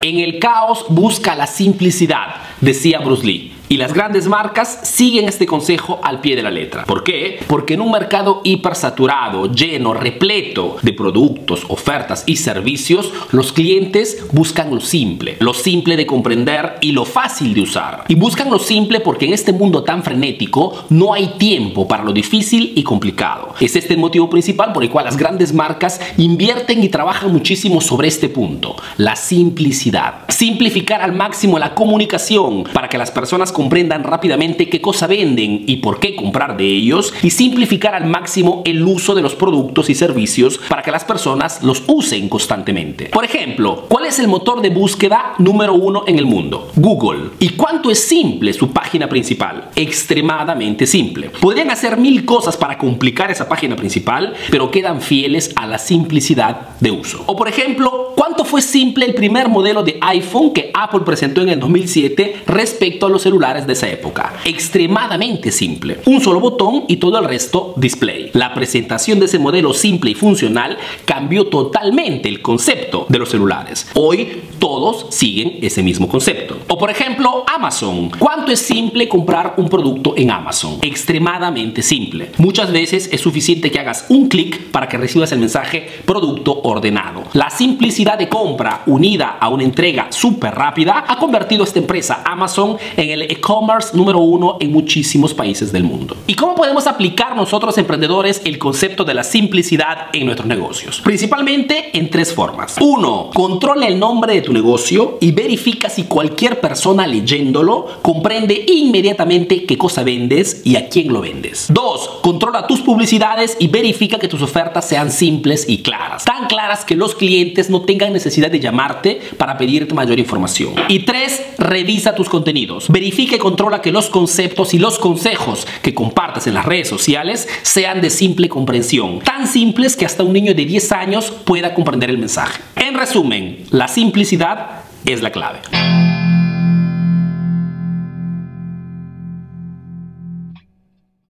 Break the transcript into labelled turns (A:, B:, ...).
A: En el caos busca la simplicidad, decía Bruce Lee. Y las grandes marcas siguen este consejo al pie de la letra. ¿Por qué? Porque en un mercado hipersaturado, lleno, repleto de productos, ofertas y servicios, los clientes buscan lo simple, lo simple de comprender y lo fácil de usar. Y buscan lo simple porque en este mundo tan frenético no hay tiempo para lo difícil y complicado. Es este el motivo principal por el cual las grandes marcas invierten y trabajan muchísimo sobre este punto, la simplicidad. Simplificar al máximo la comunicación para que las personas comprendan rápidamente qué cosa venden y por qué comprar de ellos y simplificar al máximo el uso de los productos y servicios para que las personas los usen constantemente. Por ejemplo, ¿cuál es el motor de búsqueda número uno en el mundo? Google. ¿Y cuánto es simple su página principal? Extremadamente simple. Podrían hacer mil cosas para complicar esa página principal, pero quedan fieles a la simplicidad de uso. O por ejemplo, ¿cuánto fue simple el primer modelo de iPhone que Apple presentó en el 2007 respecto a los celulares de esa época. Extremadamente simple. Un solo botón y todo el resto display. La presentación de ese modelo simple y funcional cambió totalmente el concepto de los celulares. Hoy todos siguen ese mismo concepto. O por ejemplo, Amazon. ¿Cuánto es simple comprar un producto en Amazon? Extremadamente simple. Muchas veces es suficiente que hagas un clic para que recibas el mensaje producto ordenado. La simplicidad de compra unida a una entrega súper rápida ha convertido a esta empresa Amazon en el e-commerce número uno en muchísimos países del mundo. ¿Y cómo podemos aplicar nosotros emprendedores el concepto de la simplicidad en nuestros negocios? Principalmente en tres formas. Uno, controla el nombre de tu negocio y verifica si cualquier persona leyéndolo comprende inmediatamente qué cosa vendes y a quién lo vendes. Dos, controla tus publicidades y verifica que tus ofertas sean simples y claras. Tan claras que los clientes no tengan necesidad de llamarte para pedirte mayor información. Y tres, revisa tus contenidos. Verifica que controla que los conceptos y los consejos que compartas en las redes sociales sean de simple comprensión, tan simples que hasta un niño de 10 años pueda comprender el mensaje. En resumen, la simplicidad es la clave.